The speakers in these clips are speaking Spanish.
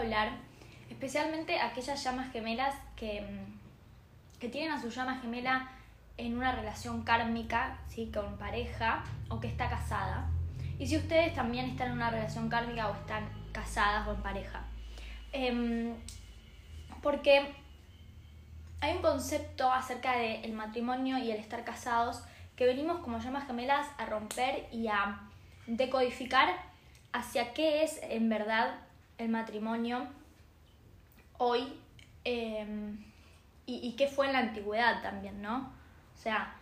hablar, especialmente aquellas llamas gemelas que, mm, que tienen a su llama gemela en una relación kármica, ¿sí? con pareja o que está casada. Y si ustedes también están en una relación kármica o están casadas o en pareja. Em, porque hay un concepto acerca del matrimonio y el estar casados que venimos como llamas gemelas a romper y a decodificar hacia qué es en verdad el matrimonio hoy em, y, y, qué fue en la antigüedad también, ¿no? O sea,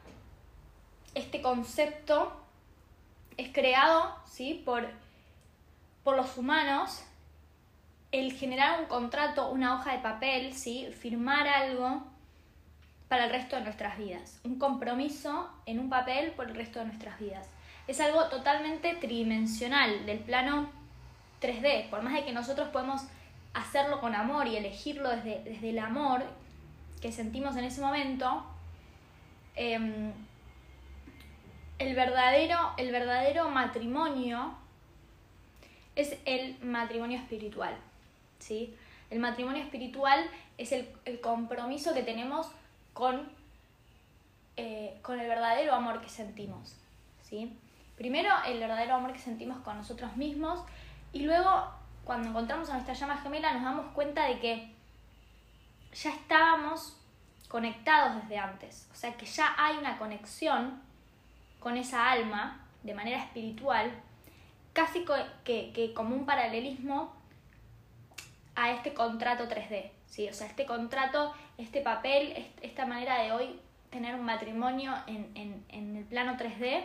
este concepto es creado ¿sí? por, por los humanos el generar un contrato, una hoja de papel, ¿sí? firmar algo para el resto de nuestras vidas, un compromiso en un papel por el resto de nuestras vidas. Es algo totalmente tridimensional, del plano 3D, por más de que nosotros podemos hacerlo con amor y elegirlo desde, desde el amor que sentimos en ese momento, em, el, verdadero, el verdadero matrimonio es el matrimonio espiritual. ¿sí? El matrimonio espiritual es el, compromiso que tenemos con, eh, con el verdadero amor que sentimos. ¿sí? Primero, el verdadero amor que sentimos con nosotros mismos y luego, cuando encontramos a nuestra llama gemela, nos damos cuenta de que ya estábamos conectados desde antes. O sea, que ya hay una conexión con esa alma de manera espiritual, casi que, que como un paralelismo a este contrato 3D, ¿sí? O sea, este contrato, este papel, esta manera de hoy tener un matrimonio en, en, el plano 3D,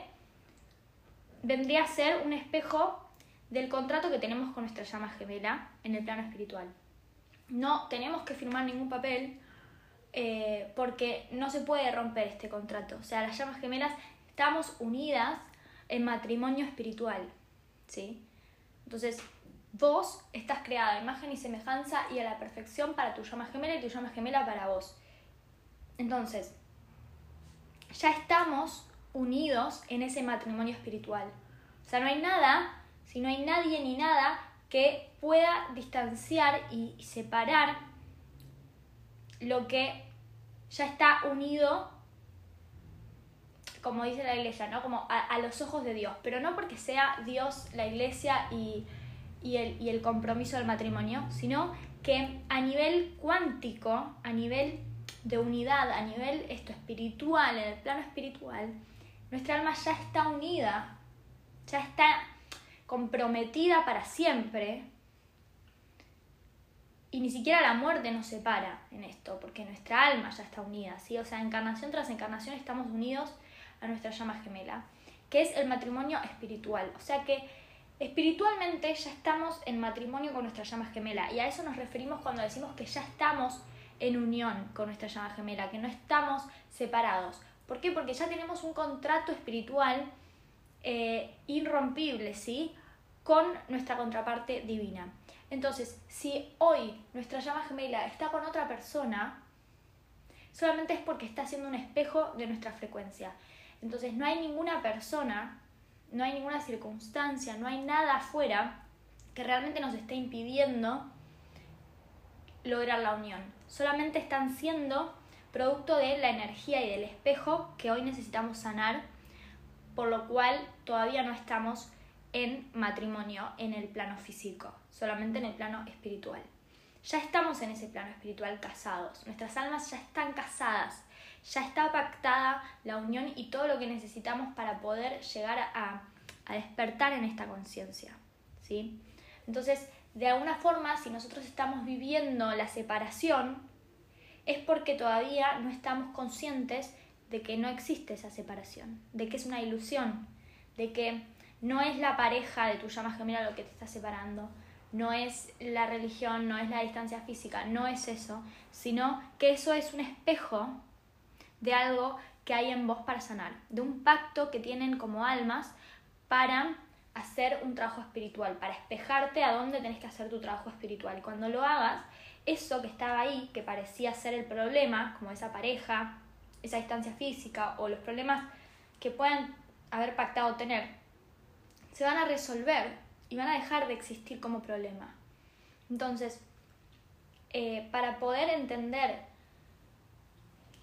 vendría a ser un espejo del contrato que tenemos con nuestra llama gemela en el plano espiritual. No tenemos que firmar ningún papel eh, porque no se puede romper este contrato. O sea, las llamas gemelas estamos unidas en matrimonio espiritual. ¿sí? Entonces, Vos estás creada a imagen y semejanza y a la perfección para tu llama gemela y tu llama gemela para vos. Entonces, ya estamos unidos en ese matrimonio espiritual. O sea, no hay nada, si no hay nadie ni nada que pueda distanciar y separar lo que ya está unido, como dice la iglesia, ¿no? Como a, los ojos de Dios. Pero no porque sea Dios, la iglesia y y el, y el compromiso del matrimonio, sino que a nivel cuántico, a nivel de unidad, a nivel esto espiritual, en el plano espiritual, nuestra alma ya está unida, ya está comprometida para siempre. Y ni siquiera la muerte nos separa en esto, porque nuestra alma ya está unida, ¿sí? O sea, encarnación tras encarnación estamos unidos a nuestra llama gemela, que es el matrimonio espiritual. O sea que Espiritualmente ya estamos en matrimonio con nuestra llama gemela y a eso nos referimos cuando decimos que ya estamos en unión con nuestra llama gemela, que no estamos separados. ¿Por qué? Porque ya tenemos un contrato espiritual eh, irrompible, ¿sí? Con nuestra contraparte divina. Entonces, si hoy nuestra llama gemela está con otra persona, solamente es porque está haciendo un espejo de nuestra frecuencia. Entonces, no hay ninguna persona no hay ninguna circunstancia, no hay nada afuera que realmente nos esté impidiendo lograr la unión. Solamente están siendo producto de la energía y del espejo que hoy necesitamos sanar, por lo cual todavía no estamos en matrimonio en el plano físico, solamente en el plano espiritual. Ya estamos en ese plano espiritual casados, nuestras almas ya están casadas, ya está pactada la unión y todo lo que necesitamos para poder llegar a, despertar en esta conciencia. ¿sí? Entonces, de alguna forma, si nosotros estamos viviendo la separación, es porque todavía no estamos conscientes de que no existe esa separación, de que es una ilusión, de que no es la pareja de tu llama gemela lo que te está separando, no es la religión, no es la distancia física, no es eso, sino que eso es un espejo de algo que hay en vos para sanar, de un pacto que tienen como almas para hacer un trabajo espiritual, para espejarte a dónde tenés que hacer tu trabajo espiritual. Y cuando lo hagas, eso que estaba ahí, que parecía ser el problema, como esa pareja, esa distancia física o los problemas que puedan haber pactado tener, se van a resolver y van a dejar de existir como problema. Entonces, eh, para poder entender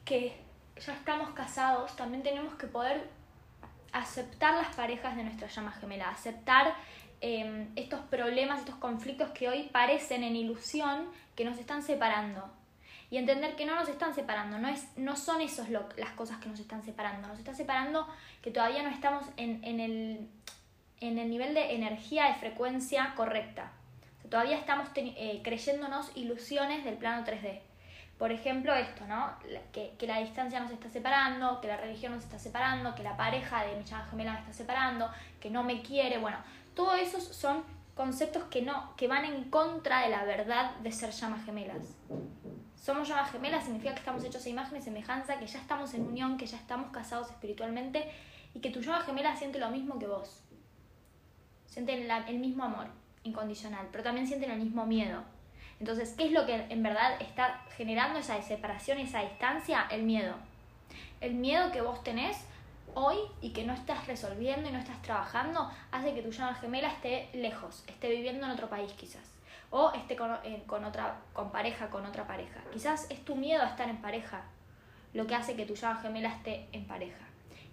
que ya estamos casados, también tenemos que poder aceptar las parejas de nuestra llama gemela, aceptar em, estos problemas, estos conflictos que hoy parecen en ilusión que nos están separando. Y entender que no nos están separando, no, es, no son esas las cosas que nos están separando, nos está separando que todavía no estamos en, en, el, en el nivel de energía, de frecuencia correcta. todavía estamos eh, creyéndonos ilusiones del plano 3D. Por ejemplo, esto, ¿no? Que, que, la distancia nos está separando, que la religión nos está separando, que la pareja de mi gemela me está separando, que no me quiere. Bueno, todos esos son conceptos que, no, que van en contra de la verdad de ser llamas gemelas. Somos llamas gemelas significa que estamos hechos a imagen y semejanza, que ya estamos en unión, que ya estamos casados espiritualmente y que tu llama gemela siente lo mismo que vos. Sienten el mismo amor incondicional, pero también sienten el mismo miedo entonces, ¿qué es lo que en verdad está generando esa separación, esa distancia? El miedo. El miedo que vos tenés hoy y que no estás resolviendo y no estás trabajando hace que tu llama gemela esté lejos, esté viviendo en otro país quizás. O esté con, eh, con, otra, con pareja, con otra pareja. Quizás es tu miedo a estar en pareja lo que hace que tu llama gemela esté en pareja.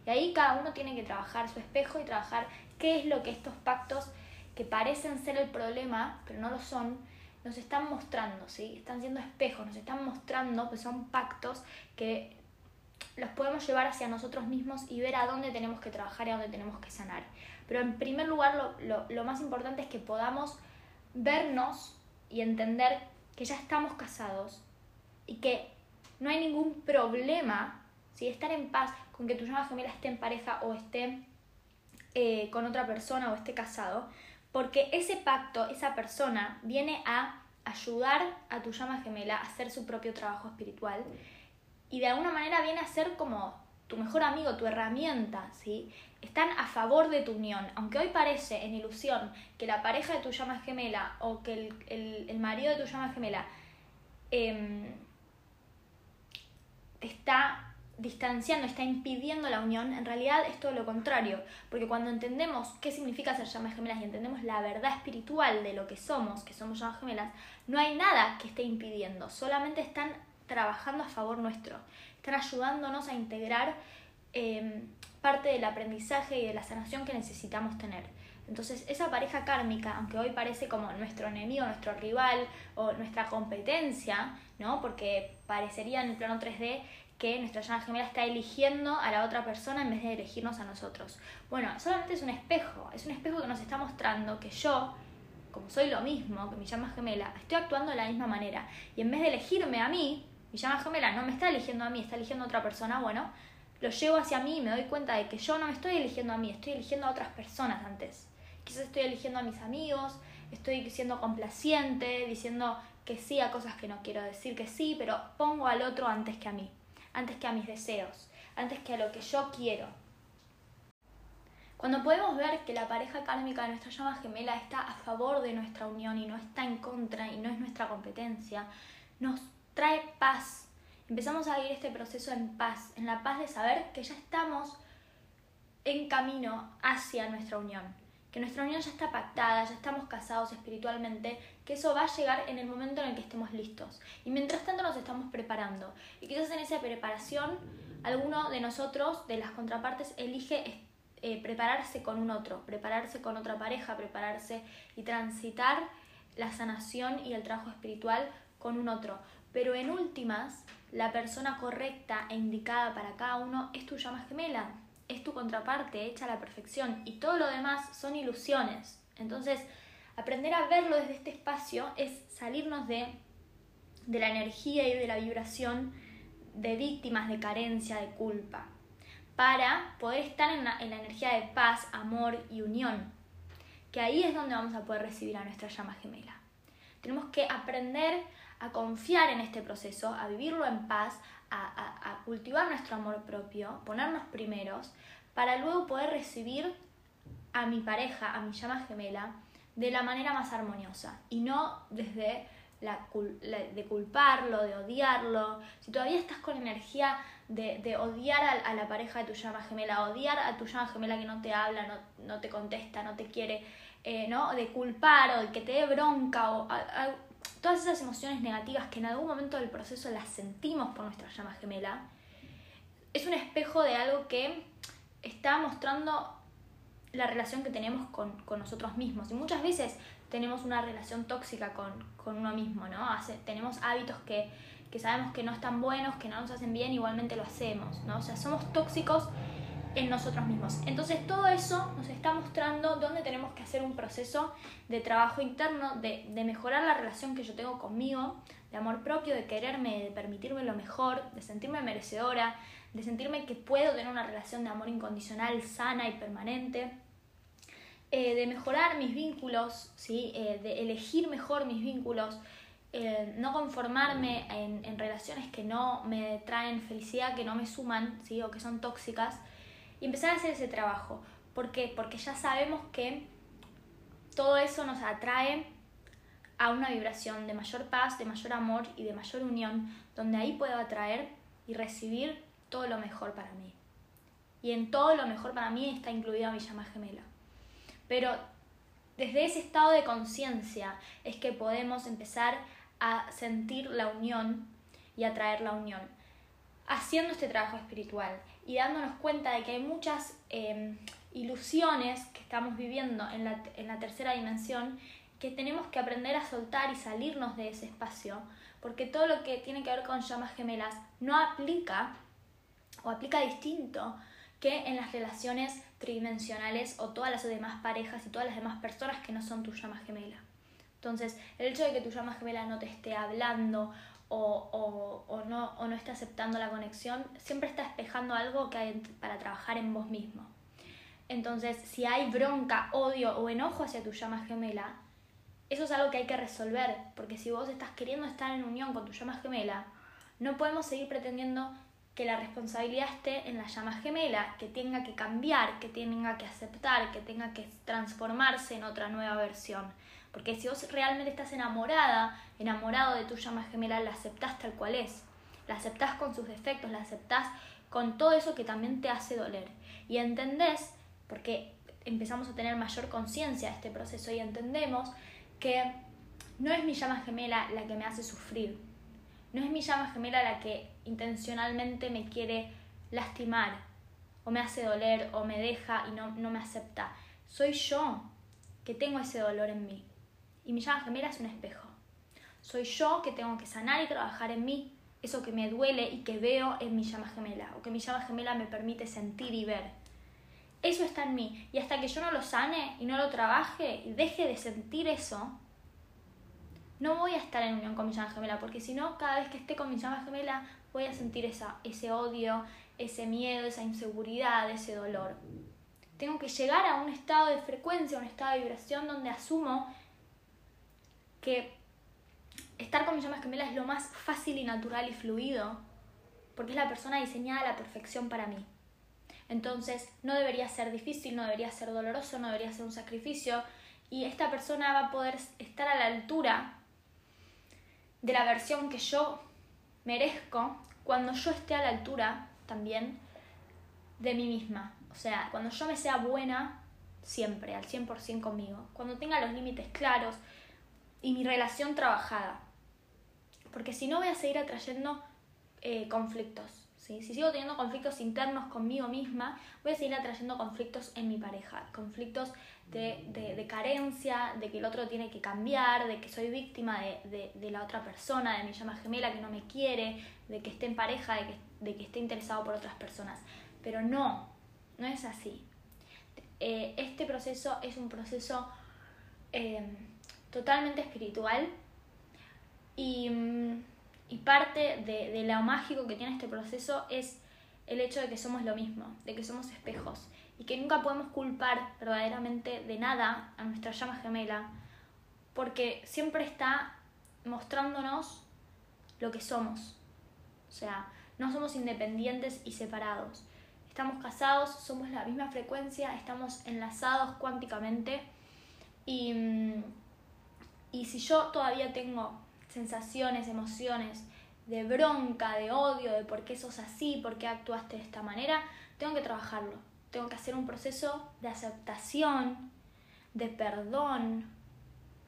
Y ahí cada uno tiene que trabajar su espejo y trabajar qué es lo que estos pactos que parecen ser el problema, pero no lo son, nos están mostrando, ¿sí? Están siendo espejos, nos están mostrando que son pactos que los podemos llevar hacia nosotros mismos y ver a dónde tenemos que trabajar y a dónde tenemos que sanar. Pero en primer lugar, lo, lo, más importante es que podamos vernos y entender que ya estamos casados y que no hay ningún problema, si estar en paz con que tu llama gemela esté en pareja o esté eh, con otra persona o esté casado, porque ese pacto, esa persona, viene a ayudar a tu llama gemela a hacer su propio trabajo espiritual y de alguna manera viene a ser como tu mejor amigo, tu herramienta, ¿sí? Están a favor de tu unión. Aunque hoy parece en ilusión que la pareja de tu llama gemela o que el, marido de tu llama gemela eh, está distanciando, está impidiendo la unión, en realidad es todo lo contrario, porque cuando entendemos qué significa ser llamas gemelas y entendemos la verdad espiritual de lo que somos, que somos llamas gemelas, no hay nada que esté impidiendo, solamente están trabajando a favor nuestro, están ayudándonos a integrar em, parte del aprendizaje y de la sanación que necesitamos tener. Entonces, esa pareja kármica, aunque hoy parece como nuestro enemigo, nuestro rival o nuestra competencia, ¿no? Porque parecería en el plano 3D que nuestra llama gemela está eligiendo a la otra persona en vez de elegirnos a nosotros. Bueno, solamente es un espejo, es un espejo que nos está mostrando que yo, como soy lo mismo que mi llama gemela, estoy actuando de la misma manera. Y en vez de elegirme a mí, mi llama gemela no me está eligiendo a mí, está eligiendo a otra persona, bueno, lo llevo hacia mí y me doy cuenta de que yo no me estoy eligiendo a mí, estoy eligiendo a otras personas antes. Quizás estoy eligiendo a mis amigos, estoy siendo complaciente, diciendo que sí a cosas que no quiero decir que sí, pero pongo al otro antes que a mí antes que a mis deseos, antes que a lo que yo quiero. Cuando podemos ver que la pareja kármica de nuestra llama gemela está a favor de nuestra unión y no está en contra y no es nuestra competencia, nos trae paz. Empezamos a vivir este proceso en paz, en la paz de saber que ya estamos en camino hacia nuestra unión que nuestra unión ya está pactada, ya estamos casados espiritualmente, que eso va a llegar en el momento en el que estemos listos. Y mientras tanto nos estamos preparando. Y quizás en esa preparación alguno de nosotros, de las contrapartes, elige eh, prepararse con un otro, prepararse con otra pareja, prepararse y transitar la sanación y el trabajo espiritual con un otro. Pero en últimas, la persona correcta e indicada para cada uno es tu llama gemela, es tu contraparte hecha a la perfección y todo lo demás son ilusiones. Entonces, aprender a verlo desde este espacio es salirnos de, de la energía y de la vibración de víctimas de carencia, de culpa, para poder estar en la, en la energía de paz, amor y unión, que ahí es donde vamos a poder recibir a nuestra llama gemela. Tenemos que aprender a confiar en este proceso, a vivirlo en paz, a, cultivar nuestro amor propio, ponernos primeros, para luego poder recibir a mi pareja, a mi llama gemela, de la manera más armoniosa y no desde la, de culparlo, de odiarlo. Si todavía estás con energía de, odiar a, la pareja de tu llama gemela, odiar a tu llama gemela que no te habla, no, no te contesta, no te quiere, eh, ¿no? de culpar o de que te dé bronca o todas esas emociones negativas que en algún momento del proceso las sentimos por nuestra llama gemela, es un espejo de algo que está mostrando la relación que tenemos con, nosotros mismos. Y muchas veces tenemos una relación tóxica con, uno mismo, ¿no? tenemos hábitos que, que sabemos que no están buenos, que no nos hacen bien, igualmente lo hacemos, ¿no? O sea, somos tóxicos en nosotros mismos. Entonces todo eso nos está mostrando dónde tenemos que hacer un proceso de trabajo interno, de, de, mejorar la relación que yo tengo conmigo, de amor propio, de quererme, de permitirme lo mejor, de sentirme merecedora, de sentirme que puedo tener una relación de amor incondicional, sana y permanente. Eh, de mejorar mis vínculos, ¿sí? Eh, de elegir mejor mis vínculos, eh, no conformarme en, en, relaciones que no me traen felicidad, que no me suman ¿sí? o que son tóxicas, y empezar a hacer ese trabajo. ¿Por qué? Porque ya sabemos que todo eso nos atrae a una vibración de mayor paz, de mayor amor y de mayor unión, donde ahí puedo atraer y recibir todo lo mejor para mí. Y en todo lo mejor para mí está incluida mi llama gemela. Pero desde ese estado de conciencia es que podemos empezar a sentir la unión y atraer la unión. Haciendo este trabajo espiritual y dándonos cuenta de que hay muchas em, ilusiones que estamos viviendo en la, en la tercera dimensión que tenemos que aprender a soltar y salirnos de ese espacio, porque todo lo que tiene que ver con llamas gemelas no aplica o aplica distinto que en las relaciones tridimensionales o todas las demás parejas y todas las demás personas que no son tu llama gemela. Entonces, el hecho de que tu llama gemela no te esté hablando o, o, no, o no esté aceptando la conexión, siempre está espejando algo que hay para trabajar en vos mismo. Entonces, si hay bronca, odio o enojo hacia tu llama gemela, eso es algo que hay que resolver, porque si vos estás queriendo estar en unión con tu llama gemela, no podemos seguir pretendiendo que la responsabilidad esté en la llama gemela, que tenga que cambiar, que tenga que aceptar, que tenga que transformarse en otra nueva versión. Porque si vos realmente estás enamorada, enamorado de tu llama gemela, la aceptás tal cual es. La aceptás con sus defectos, la aceptás con todo eso que también te hace doler. Y entendés, porque empezamos a tener mayor conciencia de este proceso y entendemos que no es mi llama gemela la que me hace sufrir, no es mi llama gemela la que intencionalmente me quiere lastimar o me hace doler o me deja y no, no me acepta. Soy yo que tengo ese dolor en mí. Y mi llama gemela es un espejo. Soy yo que tengo que sanar y trabajar en mí eso que me duele y que veo en mi llama gemela o que mi llama gemela me permite sentir y ver. Eso está en mí. Y hasta que yo no lo sane y no lo trabaje y deje de sentir eso, no voy a estar en unión con mi llama gemela, porque si no, cada vez que esté con mi llama gemela, voy a sentir esa, ese odio, ese miedo, esa inseguridad, ese dolor. Tengo que llegar a un estado de frecuencia, a un estado de vibración donde asumo que estar con mi llama gemela es lo más fácil y natural y fluido, porque es la persona diseñada a la perfección para mí. Entonces, no debería ser difícil, no debería ser doloroso, no debería ser un sacrificio, y esta persona va a poder estar a la altura de la versión que yo merezco cuando yo esté a la altura también de mí misma. O sea, cuando yo me sea buena siempre, al 100% conmigo. Cuando tenga los límites claros y mi relación trabajada. Porque si no voy a seguir atrayendo eh, conflictos. Si sigo teniendo conflictos internos conmigo misma, voy a seguir atrayendo conflictos en mi pareja, conflictos de, carencia, de que el otro tiene que cambiar, de que soy víctima de, la otra persona, de mi llama gemela que no me quiere, de que esté en pareja, de que, esté interesado por otras personas. Pero no, no es así. Eh, este proceso es un proceso eh, totalmente espiritual y mm, y parte de, de, lo mágico que tiene este proceso es el hecho de que somos lo mismo, de que somos espejos y que nunca podemos culpar verdaderamente de nada a nuestra llama gemela, porque siempre está mostrándonos lo que somos. O sea, no somos independientes y separados. Estamos casados, somos la misma frecuencia, estamos enlazados cuánticamente y, mm, y si yo todavía tengo sensaciones, emociones de bronca, de odio, de por qué sos así, por qué actuaste de esta manera, tengo que trabajarlo. Tengo que hacer un proceso de aceptación, de perdón,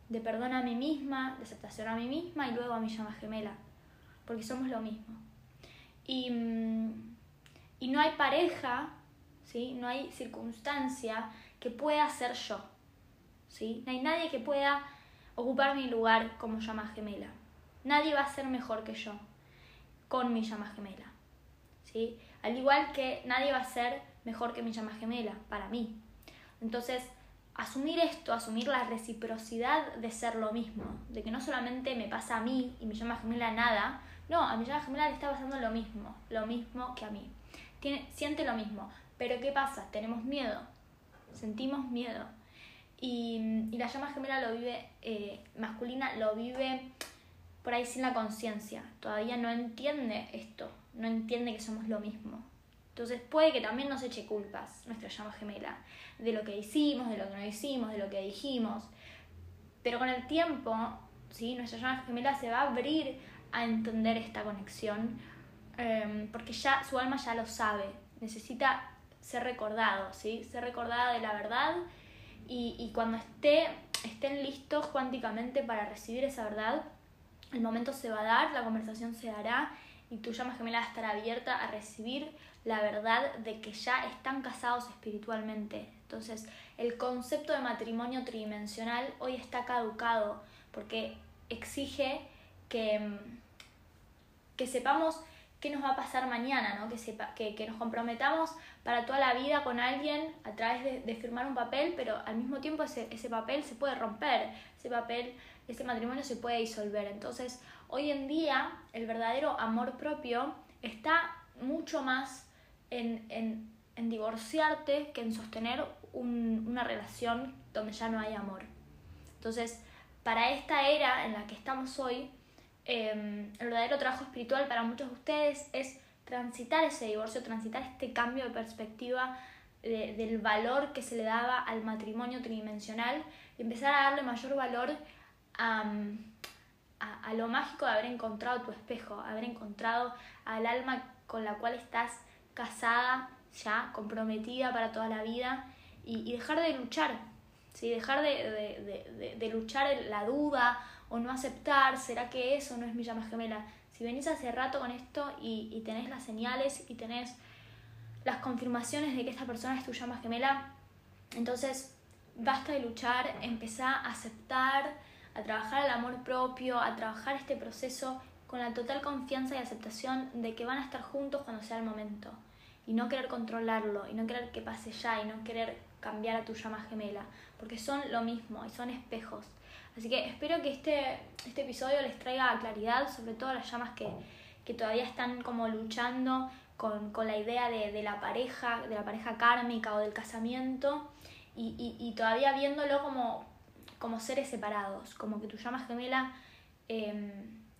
de perdón a mí misma, de aceptación a mí misma y luego a mi llama gemela, porque somos lo mismo. Y, mm, y no hay pareja, ¿sí? no hay circunstancia que pueda ser yo. ¿sí? No hay nadie que pueda ocupar mi lugar como llama gemela. Nadie va a ser mejor que yo con mi llama gemela. ¿sí? Al igual que nadie va a ser mejor que mi llama gemela para mí. Entonces, asumir esto, asumir la reciprocidad de ser lo mismo, de que no solamente me pasa a mí y mi llama gemela nada, no, a mi llama gemela le está pasando lo mismo, lo mismo que a mí. Siente lo mismo, pero ¿qué pasa? Tenemos miedo, sentimos miedo. Y, la llama gemela lo vive, eh, masculina lo vive por ahí sin la conciencia, todavía no entiende esto, no entiende que somos lo mismo. Entonces puede que también nos eche culpas nuestra llama gemela, de lo que hicimos, de lo que no hicimos, de lo que dijimos. Pero con el tiempo, ¿sí? nuestra llama gemela se va a abrir a entender esta conexión, em, porque ya su alma ya lo sabe, necesita ser recordado, ¿sí? ser recordada de la verdad y, y cuando esté, estén listos cuánticamente para recibir esa verdad, el momento se va a dar, la conversación se dará y tu llama gemela va a estar abierta a recibir la verdad de que ya están casados espiritualmente. Entonces, el concepto de matrimonio tridimensional hoy está caducado porque exige que, mm, que sepamos qué nos va a pasar mañana, ¿no? que, sepa, que, que nos comprometamos para toda la vida con alguien a través de, de firmar un papel, pero al mismo tiempo ese, ese, papel se puede romper, ese papel, ese matrimonio se puede disolver. Entonces, hoy en día el verdadero amor propio está mucho más en, en, en divorciarte que en sostener un, una relación donde ya no hay amor. Entonces, para esta era en la que estamos hoy, eh, el verdadero trabajo espiritual para muchos de ustedes es transitar ese divorcio, transitar este cambio de perspectiva de, del valor que se le daba al matrimonio tridimensional y empezar a darle mayor valor a, a, a, lo mágico de haber encontrado tu espejo, haber encontrado al alma con la cual estás casada, ya comprometida para toda la vida y, y dejar de luchar, ¿sí? dejar de, de, de, de, luchar la duda o no aceptar, ¿será que eso no es mi llama gemela? Si venís hace rato con esto y, y tenés las señales y tenés las confirmaciones de que esta persona es tu llama gemela, entonces basta de luchar, empezá a aceptar, a trabajar el amor propio, a trabajar este proceso con la total confianza y aceptación de que van a estar juntos cuando sea el momento. Y no querer controlarlo, y no querer que pase ya, y no querer cambiar a tu llama gemela, porque son lo mismo y son espejos. Así que espero que este, este episodio les traiga claridad, sobre todo a las llamas que, que todavía están como luchando con, con la idea de, de, la pareja, de la pareja kármica o del casamiento, y, y, todavía viéndolo como, como seres separados, como que tu llama gemela eh,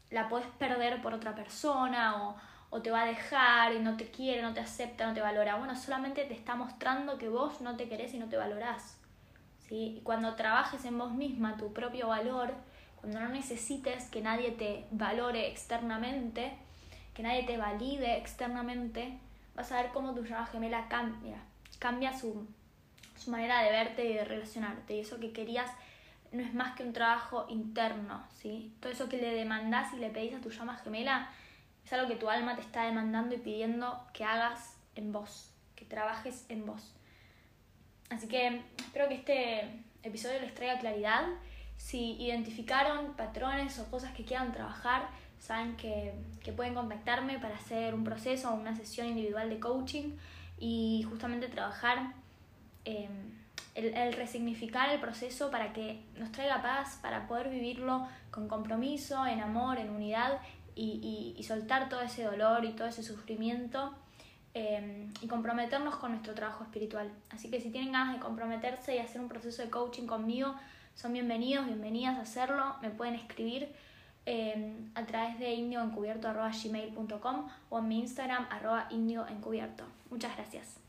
la puedes perder por otra persona o, o te va a dejar y no te quiere, no te acepta, no te valora. Bueno, solamente te está mostrando que vos no te querés y no te valorás. Y cuando trabajes en vos misma tu propio valor, cuando no necesites que nadie te valore externamente, que nadie te valide externamente, vas a ver cómo tu llama gemela cambia, cambia su, su manera de verte y de relacionarte. Y eso que querías no es más que un trabajo interno, ¿sí? Todo eso que le demandás y le pedís a tu llama gemela es algo que tu alma te está demandando y pidiendo que hagas en vos, que trabajes en vos. Así que espero que este episodio les traiga claridad. Si identificaron patrones o cosas que quieran trabajar, saben que, que pueden contactarme para hacer un proceso o una sesión individual de coaching y justamente trabajar eh, el, el, resignificar el proceso para que nos traiga paz, para poder vivirlo con compromiso, en amor, en unidad y, y, y soltar todo ese dolor y todo ese sufrimiento eh, y comprometernos con nuestro trabajo espiritual. Así que si tienen ganas de comprometerse y hacer un proceso de coaching conmigo, son bienvenidos, bienvenidas a hacerlo. Me pueden escribir eh, a través de indioencubierto.gmail.com o en mi Instagram arroba indioencubierto. Muchas gracias.